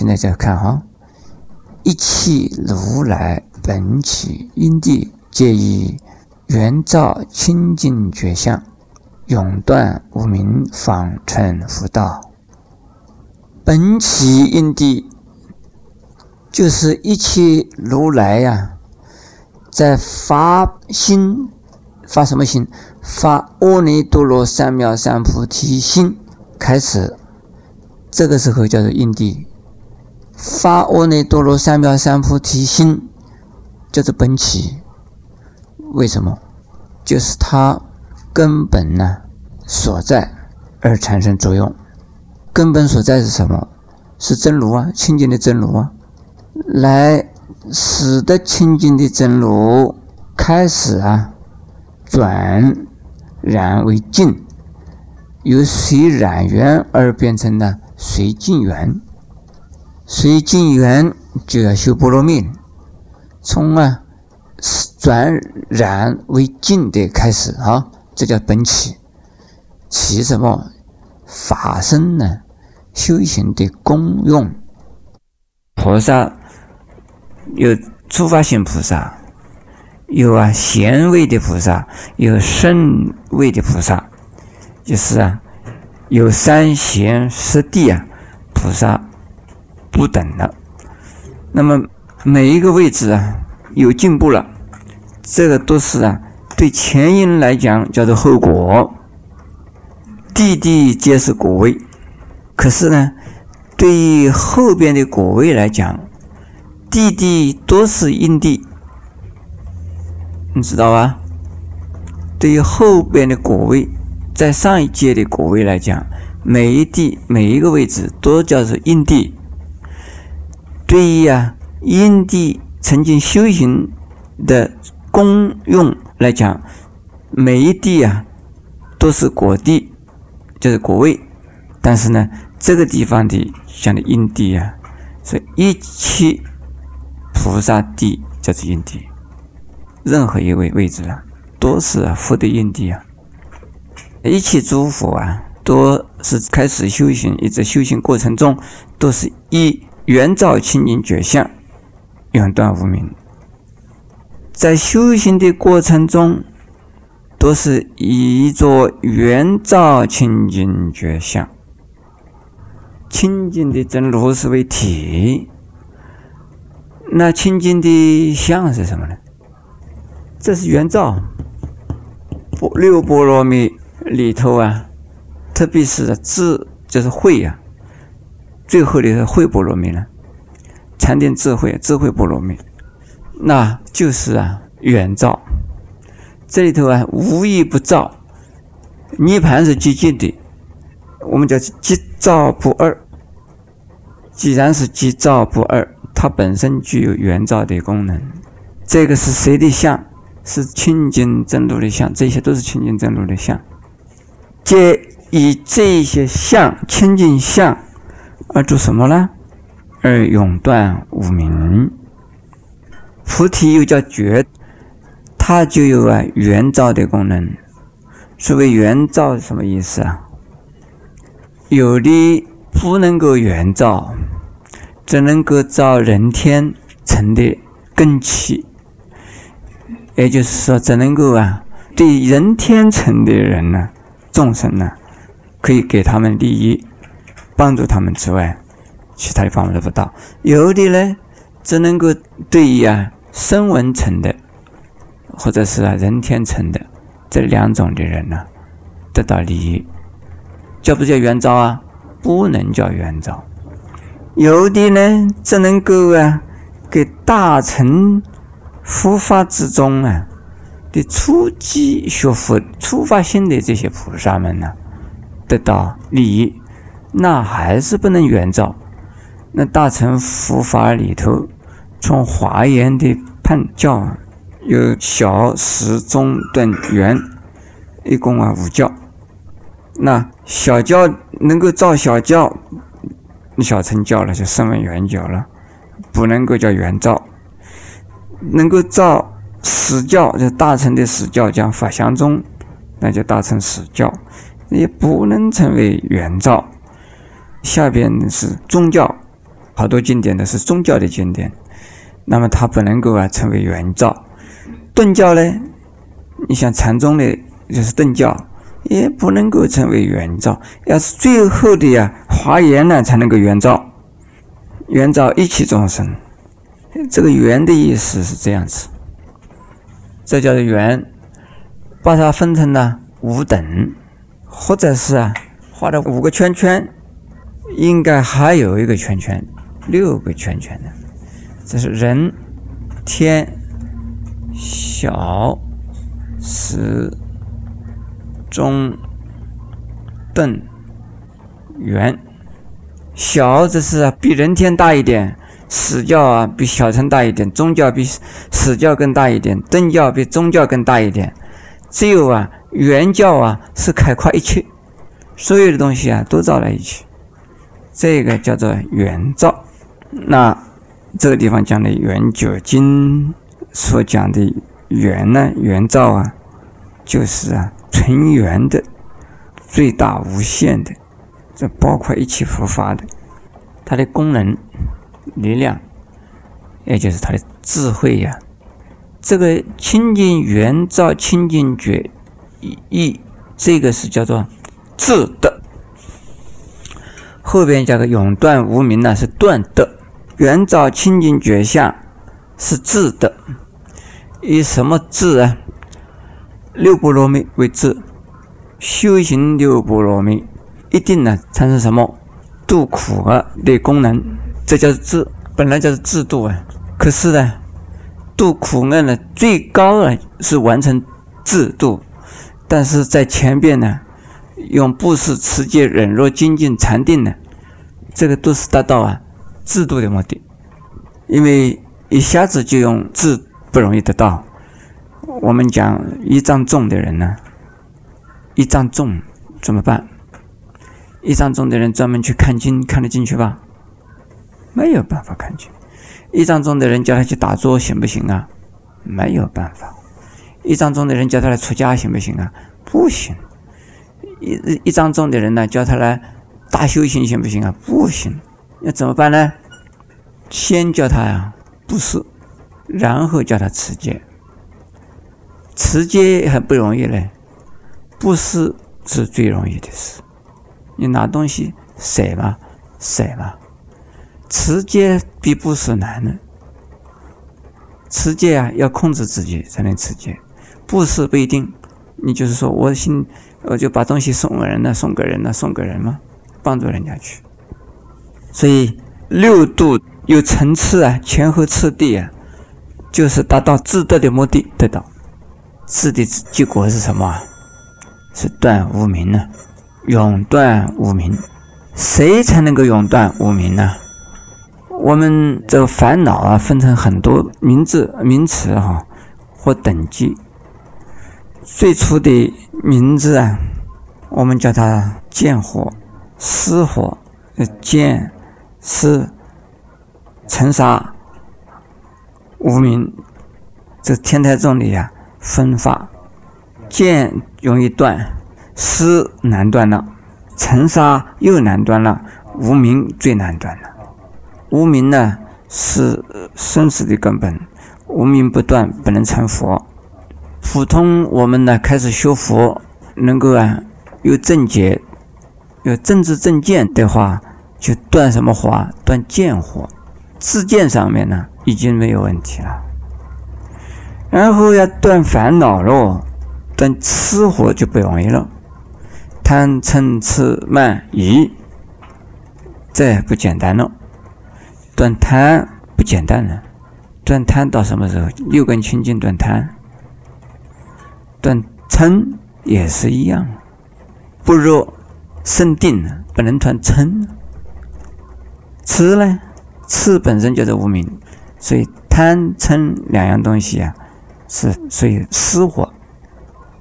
现在再看哈，一切如来本起因地，皆以圆照清净觉相，永断无明，方成佛道。本起因地，就是一切如来呀，在发心，发什么心？发阿耨多罗三藐三菩提心，开始。这个时候叫做因地，发阿耨多罗三藐三菩提心，就是本起。为什么？就是它根本呢所在而产生作用。根本所在是什么？是真如啊，清净的真如啊，来使得清净的真如开始啊转染为净，由随染缘而变成了。随净缘，随境缘就要修波罗蜜，从啊转染为净的开始啊，这叫本起。起什么？法身呢？修行的功用。菩萨有初发心菩萨，有啊贤位的菩萨，有圣位的菩萨，就是啊。有三贤十地啊，菩萨不等的。那么每一个位置啊，有进步了，这个都是啊，对前因来讲叫做后果。地地皆是果位，可是呢，对于后边的果位来讲，地地都是因地，你知道吧？对于后边的果位。在上一届的果位来讲，每一地每一个位置都叫做因地。对于啊因地曾经修行的功用来讲，每一地啊都是果地，就是果位。但是呢，这个地方的讲的因地啊，是一切菩萨地就是因地。任何一位位置啊，都是福德因地啊。一切诸佛啊，都是开始修行，一直修行过程中，都是一圆照清净觉相，永断无明。在修行的过程中，都是以一座圆照清净觉相，清净的真如是为体。那清净的相是什么呢？这是圆照，六波罗蜜。里头啊，特别是智就是慧呀，最后的慧波罗蜜呢，禅定智慧，智慧波罗蜜，那就是啊远照。这里头啊无一不照，涅盘是寂静的，我们叫即照不二。既然是即照不二，它本身具有圆照的功能。这个是谁的相？是清净真如的相，这些都是清净真如的相。皆以这些相清净相而做什么呢？而永断无明。菩提又叫觉，它就有啊圆照的功能。所谓圆照什么意思啊？有的不能够圆照，只能够照人天成的根器，也就是说，只能够啊对人天成的人呢。众生呢，可以给他们利益，帮助他们之外，其他的方法都不到。有的呢，只能够对于啊声闻层的，或者是啊人天层的这两种的人呢，得到利益，叫不叫圆照啊？不能叫圆照。有的呢，只能够啊给大乘佛法之中啊。的初级学佛、初发心的这些菩萨们呢，得到利益，那还是不能圆照。那大乘佛法里头，从华严的判教有小、十、中、等、圆，一共啊五教。那小教能够造小教，小乘教了就声闻缘教了，不能够叫圆照，能够造。史教就大乘的史教讲法相宗，那就大乘史教，也不能成为原照。下边是宗教，好多经典的是宗教的经典，那么它不能够啊成为原造。顿教呢，你像禅宗的，就是顿教，也不能够成为原造，要是最后的呀华严呢才能够原造。原造一切众生，这个“原”的意思是这样子，这叫做“原”，把它分成了五等，或者是啊画了五个圈圈，应该还有一个圈圈，六个圈圈的，这是人、天、小、始、中、邓、圆。小这是比人天大一点，死教啊比小乘大一点，宗教比死教更大一点，邓教比宗教更大一点，只有啊原教啊是开阔一切，所有的东西啊都造在一起，这个叫做原造。那这个地方讲的《圆觉经》所讲的圆呢，原造啊，就是啊纯圆的，最大无限的。这包括一切佛法的，它的功能、力量，也就是它的智慧呀。这个清净圆照、清净觉意，这个是叫做智德。后边加个永断无明呢，是断的。圆照清净觉相是智的，以什么智啊？六波罗蜜为智，修行六波罗蜜。一定呢产生什么度苦厄的功能？这叫智，本来就是制度啊。可是呢，度苦厄呢最高呢是完成制度，但是在前边呢，用布施、持戒、忍辱、精进、禅定呢，这个都是达到啊制度的目的。因为一下子就用智不容易得到。我们讲一丈重的人呢，一丈重怎么办？一丈重的人专门去看经，看得进去吧？没有办法看进。一丈重的人叫他去打坐行不行啊？没有办法。一丈重的人叫他来出家行不行啊？不行。一一丈重的人呢，叫他来大修行行不行啊？不行。那怎么办呢？先叫他呀布施，然后叫他持戒。持戒还不容易嘞，布施是最容易的事。你拿东西舍嘛？舍嘛？持戒比布施难呢。持戒啊，要控制自己才能持戒。布施不一定，你就是说我心，我就把东西送给人了，送给人了，送给人嘛，帮助人家去。所以六度有层次啊，前后次第啊，就是达到自得的目的得到。自的结果是什么？是断无明呢？永断无明，谁才能够永断无明呢？我们这个烦恼啊，分成很多名字、名词哈，或等级。最初的名字啊，我们叫它见火、失火、见、失、尘沙、无名，这天台宗里啊分法，见容易断。失难断了，尘沙又难断了，无名最难断了。无名呢是生死的根本，无名不断不能成佛。普通我们呢开始修佛，能够啊有正解，有正知正见的话，就断什么火？断见火，自见上面呢已经没有问题了。然后要断烦恼喽，断痴火就不容易了。贪嗔痴慢疑，这不简单了。断贪不简单了，断贪到什么时候？六根清净断贪，断嗔也是一样。不若生定，不能断嗔。痴呢？痴本身就是无明，所以贪嗔两样东西啊，是所以失火。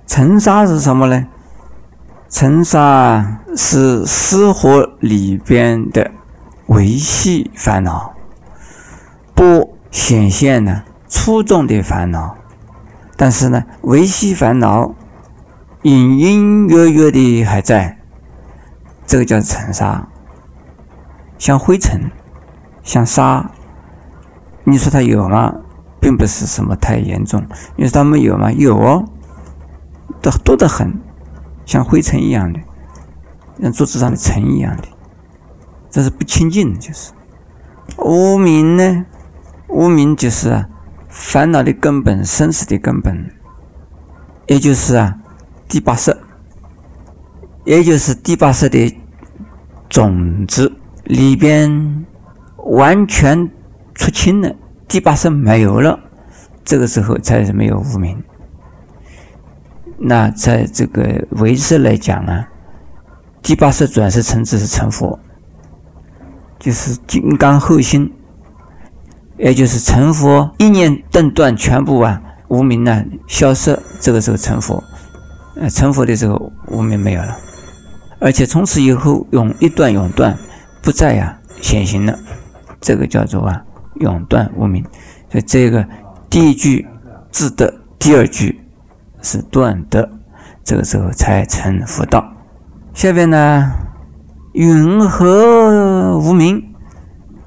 尘沙是什么呢？尘沙是失火里边的维系烦恼，不显现呢粗重的烦恼，但是呢维系烦恼隐隐约约的还在，这个叫尘沙，像灰尘，像沙，你说它有吗？并不是什么太严重。你说它没有吗？有哦，都多得很，像灰尘一样的，像桌子上的尘一样的，这是不清净的，就是。无名呢？无名就是啊，烦恼的根本，生死的根本，也就是啊，第八识，也就是第八识的种子里边完全出清了，第八识没有了，这个时候才是没有无名。那在这个唯识来讲啊，第八识转世成智是成佛。就是金刚后心，也就是成佛一念顿断，全部啊无名呢消失，这个时候成佛，呃成佛的时候无名没有了，而且从此以后永一断永断，不再呀显形了，这个叫做啊永断无名，所以这个第一句自得，第二句是断得，这个时候才成佛道。下边呢？云何无名？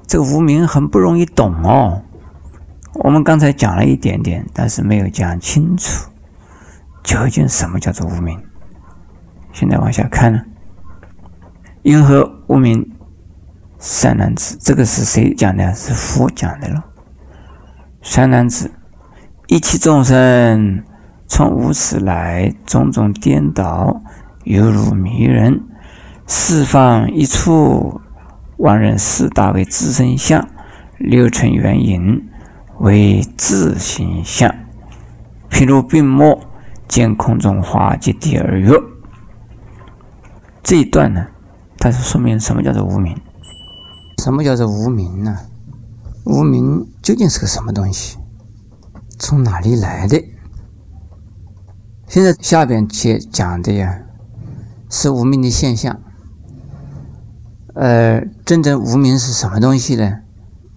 这个无名很不容易懂哦。我们刚才讲了一点点，但是没有讲清楚，究竟什么叫做无名？现在往下看呢。云何无名？三男子，这个是谁讲的？是佛讲的了。三男子，一切众生从无始来，种种颠倒，犹如迷人。四方一处，万人四大为自身相，六尘缘影为自性相。譬如病魔见空中花及地而月。这一段呢，它是说明什么叫做无名？什么叫做无名呢？无名究竟是个什么东西？从哪里来的？现在下边去讲的呀，是无名的现象。呃，真正无名是什么东西呢？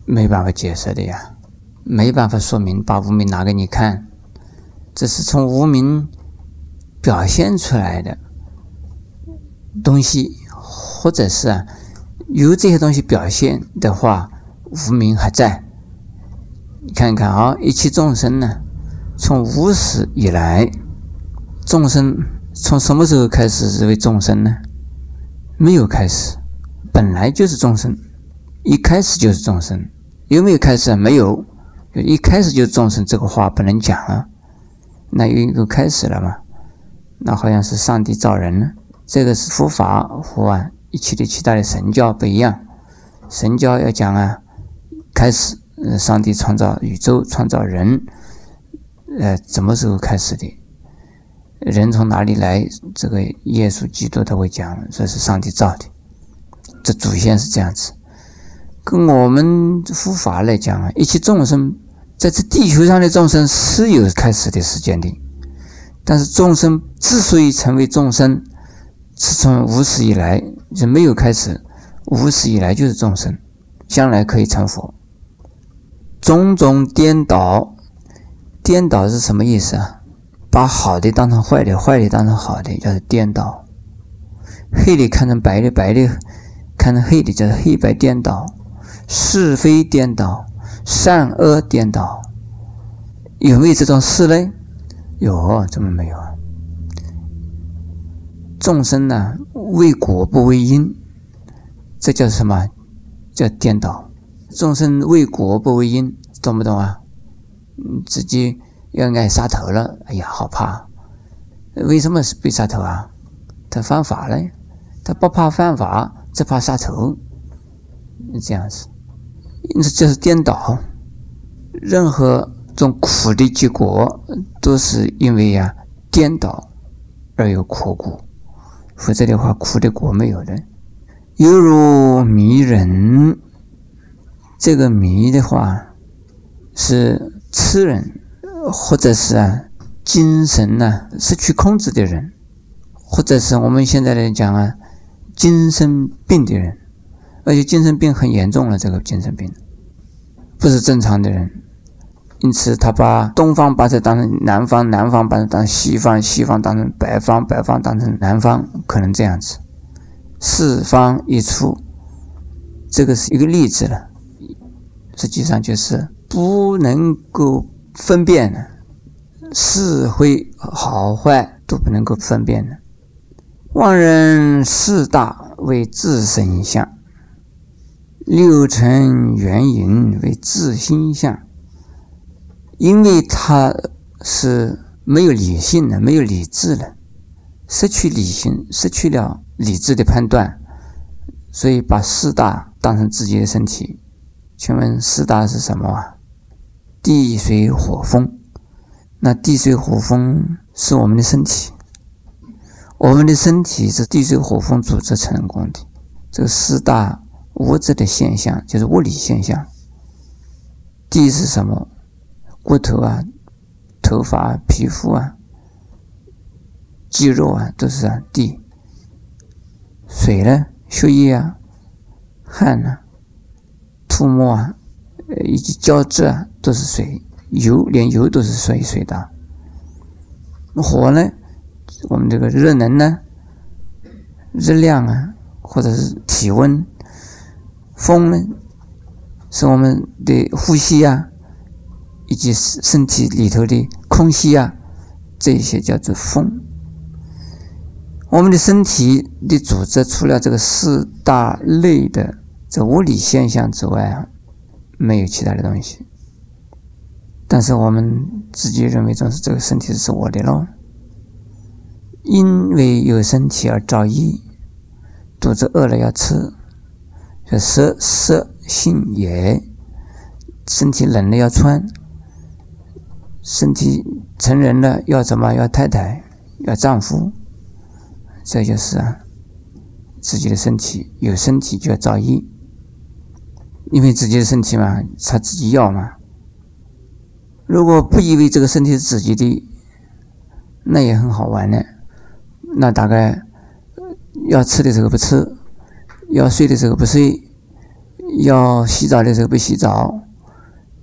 没办法解释的呀，没办法说明，把无名拿给你看，这是从无名表现出来的东西，或者是啊，由这些东西表现的话，无名还在。你看看啊，一切众生呢，从无始以来，众生从什么时候开始是为众生呢？没有开始。本来就是众生，一开始就是众生，有没有开始啊？没有，一开始就是众生，这个话不能讲啊。那又一个开始了嘛？那好像是上帝造人呢。这个是佛法和啊一切的其他的神教不一样。神教要讲啊，开始，呃，上帝创造宇宙，创造人，呃，什么时候开始的？人从哪里来？这个耶稣基督他会讲，这是上帝造的。这祖先是这样子，跟我们佛法来讲啊，一切众生在这地球上的众生是有开始的时间的，但是众生之所以成为众生，是从无始以来就没有开始，无始以来就是众生，将来可以成佛。种种颠倒，颠倒是什么意思啊？把好的当成坏的，坏的当成好的，叫做颠倒；黑的看成白的，白的。看成黑的叫做黑白颠倒，是非颠倒，善恶颠倒，有没有这种事呢？有，怎么没有啊？众生呢，为果不为因，这叫什么？叫颠倒。众生为果不为因，懂不懂啊？嗯，自己要挨杀头了，哎呀，好怕！为什么是被杀头啊？他犯法了，他不怕犯法。只怕杀头，这样子，因此这是颠倒。任何种苦的结果，都是因为呀颠倒而有苦果，否则的话苦的果没有的。犹如迷人，这个迷的话是痴人，或者是啊精神呢失去控制的人，或者是我们现在来讲啊。精神病的人，而且精神病很严重了。这个精神病不是正常的人，因此他把东方把它当成南方，南方把它当西方，西方当成北方，北方当成南方，可能这样子。四方一处，这个是一个例子了。实际上就是不能够分辨的，是非好坏都不能够分辨的。妄人四大为自身相，六尘缘影为自心相。因为他是没有理性的，没有理智的，失去理性，失去了理智的判断，所以把四大当成自己的身体。请问四大是什么啊？地水火风。那地水火风是我们的身体，我们的身体是地水火风组织成功的。这个四大物质的现象就是物理现象。地是什么？骨头啊，头发、皮肤啊，肌肉啊，都是啊地。水呢，血液啊，汗呢，吐沫啊，以及胶质啊，都是水。油连油都是水水的。火呢，我们这个热能呢，热量啊，或者是体温。风呢，是我们的呼吸呀。以及身体里头的空隙啊，这些叫做风。我们的身体的组织除了这个四大类的这物理现象之外啊，没有其他的东西。但是我们自己认为总是这个身体是我的咯，因为有身体而造意，肚子饿了要吃，色色性也；身体冷了要穿。身体成人了要怎么？要太太，要丈夫，这就是啊，自己的身体有身体就要造诣，因为自己的身体嘛，他自己要嘛。如果不以为这个身体是自己的，那也很好玩的。那大概要吃的时候不吃，要睡的时候不睡，要洗澡的时候不洗澡，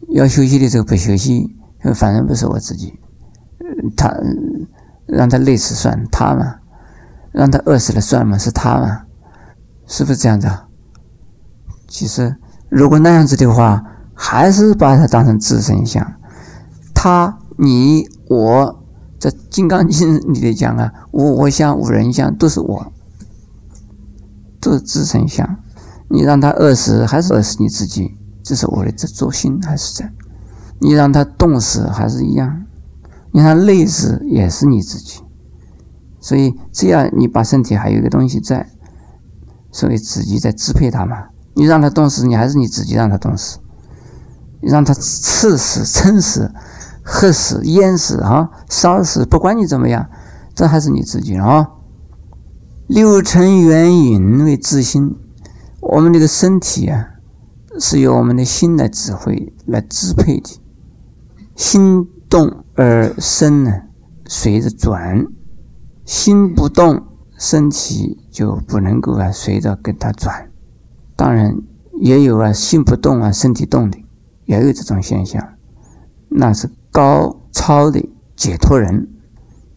要休息的时候不休息。反正不是我自己，他让他累死算他嘛，让他饿死了算嘛，是他嘛，是不是这样子？啊？其实如果那样子的话，还是把他当成自身相，他、你、我，在《金刚经》里的讲啊，无我相、五人相，都是我，都是自身相。你让他饿死，还是饿死你自己？这是我的执着心还是在？你让他冻死还是一样，你让他累死也是你自己，所以这样你把身体还有一个东西在，所以自己在支配他嘛。你让他冻死，你还是你自己让他冻死；你让他刺死、撑死、喝死、淹死啊、烧死，不管你怎么样，这还是你自己啊。六尘缘引为自心，我们这个身体啊，是由我们的心来指挥、来支配的。心动而身呢，随着转；心不动，身体就不能够啊随着跟它转。当然也有啊心不动啊身体动的，也有这种现象。那是高超的解脱人，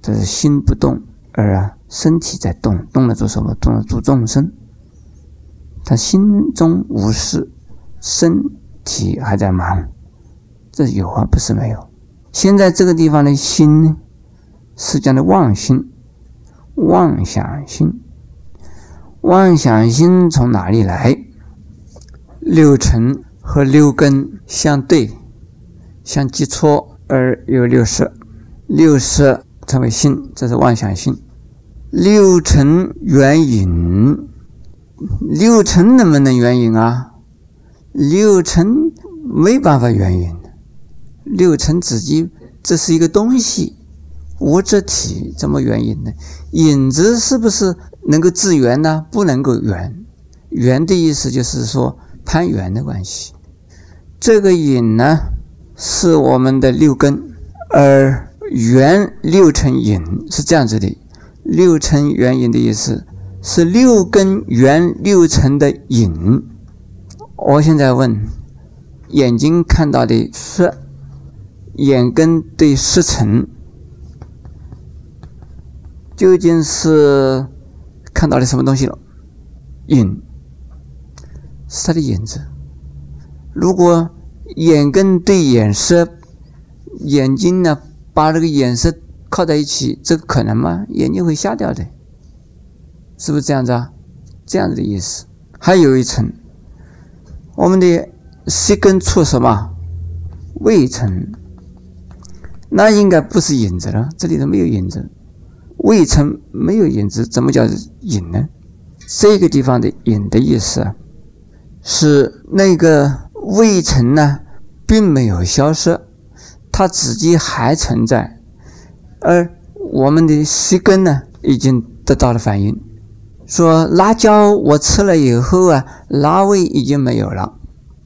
这是心不动而啊身体在动，动了做什么？动了做众生。他心中无事，身体还在忙。这有啊，不是没有。现在这个地方的心呢，是讲的妄心、妄想心。妄想心从哪里来？六尘和六根相对，相接触而有六色，六色称为心，这是妄想心。六尘缘引，六尘能不能缘引啊？六尘没办法缘引。六尘自己，这是一个东西，物质体，怎么原因呢？影子是不是能够自圆呢？不能够圆。圆的意思就是说攀缘的关系。这个影呢，是我们的六根，而圆六尘影是这样子的。六尘缘影的意思是六根圆六尘的影。我现在问，眼睛看到的是？眼根对色尘，究竟是看到了什么东西了？影，是它的影子。如果眼根对眼色，眼睛呢把这个眼色靠在一起，这个可能吗？眼睛会瞎掉的，是不是这样子啊？这样子的意思。还有一层，我们的舌根触什么？味层，那应该不是影子了，这里头没有影子。未曾没有影子，怎么叫影呢？这个地方的影的意思啊，是那个未曾呢，并没有消失，它自己还存在，而我们的舌根呢，已经得到了反应，说辣椒我吃了以后啊，辣味已经没有了，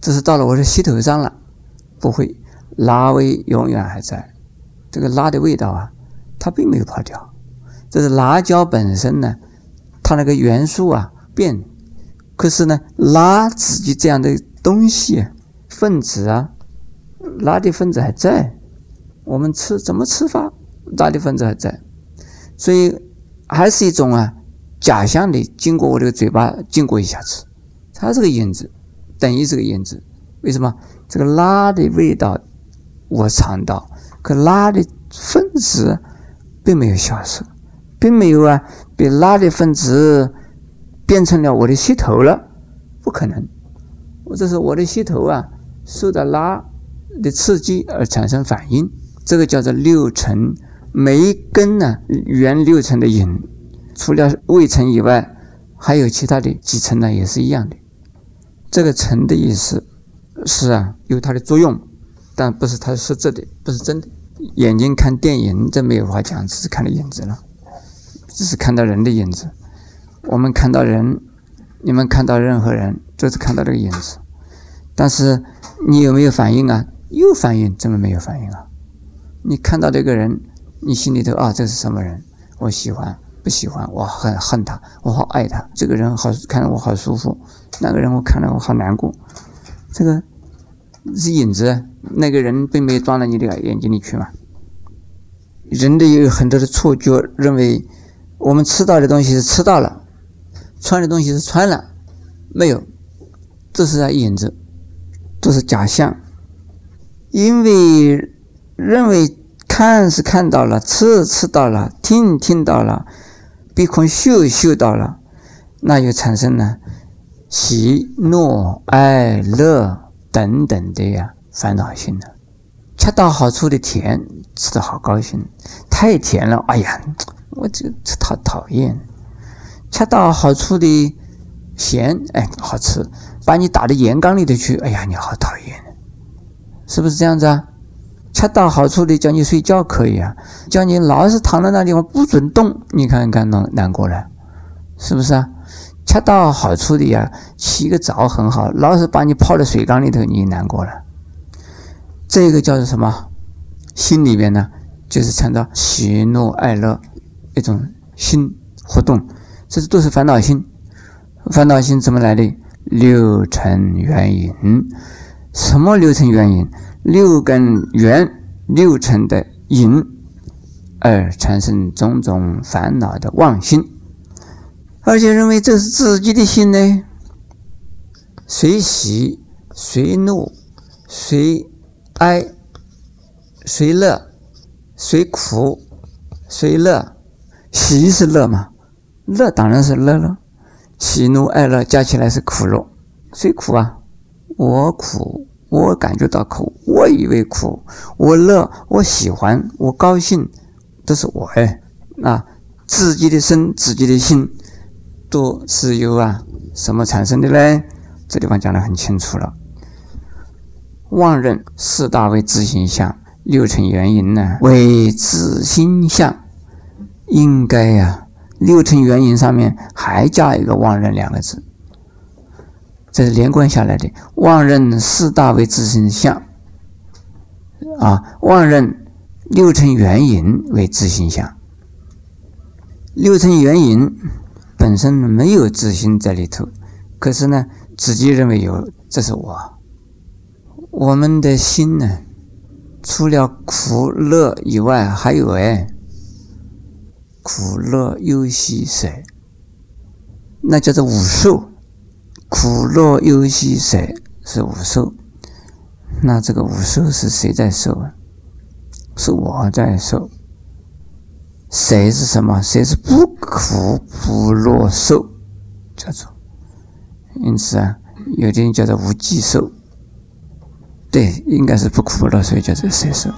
这是到了我的膝头上了，不会，辣味永远还在，这个辣的味道啊，它并没有跑掉。这是辣椒本身呢，它那个元素啊变，可是呢，辣自己这样的东西分子啊，辣的分子还在，我们吃怎么吃法，辣的分子还在，所以还是一种啊假象的经过我这个嘴巴经过一下子，它这个影子等于这个影子，为什么？这个辣的味道我尝到，可拉的分子并没有消失。并没有啊，被拉的分子变成了我的膝头了，不可能。我这是我的膝头啊，受到拉的刺激而产生反应，这个叫做六层。每一根呢，原六层的影，除了未层以外，还有其他的几层呢，也是一样的。这个层的意思是啊，有它的作用，但不是它是实质的，不是真的。眼睛看电影，这没有话讲，只是看的影子了。只是看到人的影子，我们看到人，你们看到任何人，就是看到这个影子。但是你有没有反应啊？有反应，怎么没有反应啊？你看到这个人，你心里头啊，这是什么人？我喜欢，不喜欢，我很恨他，我好爱他。这个人好看着我好舒服，那个人我看着我好难过。这个是影子，那个人并没有装到你的眼睛里去嘛。人的有很多的错觉，认为。我们吃到的东西是吃到了，穿的东西是穿了，没有，这是在影子，这是假象。因为认为看是看到了，吃吃到了，听听到了，鼻孔嗅嗅到了，那就产生了喜怒哀乐等等的呀烦恼心呢。恰到好处的甜，吃的好高兴；太甜了，哎呀。我这吃讨讨厌，恰到好处的咸，哎，好吃，把你打到盐缸里头去，哎呀，你好讨厌，是不是这样子啊？恰到好处的叫你睡觉可以啊，叫你老是躺在那地方不准动，你看看难难过了，是不是啊？恰到好处的呀，洗个澡很好，老是把你泡在水缸里头，你难过了，这个叫做什么？心里面呢，就是产生喜怒哀乐。一种心活动，这是都是烦恼心。烦恼心怎么来的？六尘缘因。什么六尘缘因？六根缘六尘的因，而产生种种烦恼的妄心，而且认为这是自己的心呢？随喜随怒随哀随乐随苦随乐。喜是乐嘛？乐当然是乐了。喜怒哀乐加起来是苦乐，谁苦啊？我苦，我感觉到苦，我以为苦，我乐，我喜欢，我高兴，都是我哎。那自己的身，自己的心，都是由啊什么产生的呢？这地方讲的很清楚了。妄认四大为自心相，六成原因呢为自心相。应该呀，六成原因上面还加一个“妄认”两个字，这是连贯下来的。妄认四大为自心相，啊，妄认六成原因为自心相。六成原因本身没有自信在里头，可是呢，自己认为有，这是我。我们的心呢，除了苦乐以外，还有哎。苦乐忧喜舍，那叫做五受。苦乐忧喜舍是五受。那这个五受是谁在受啊？是我在受。谁是什么？谁是不苦不乐受？叫做。因此啊，有的人叫做无记受。对，应该是不苦不乐，所以叫做谁受。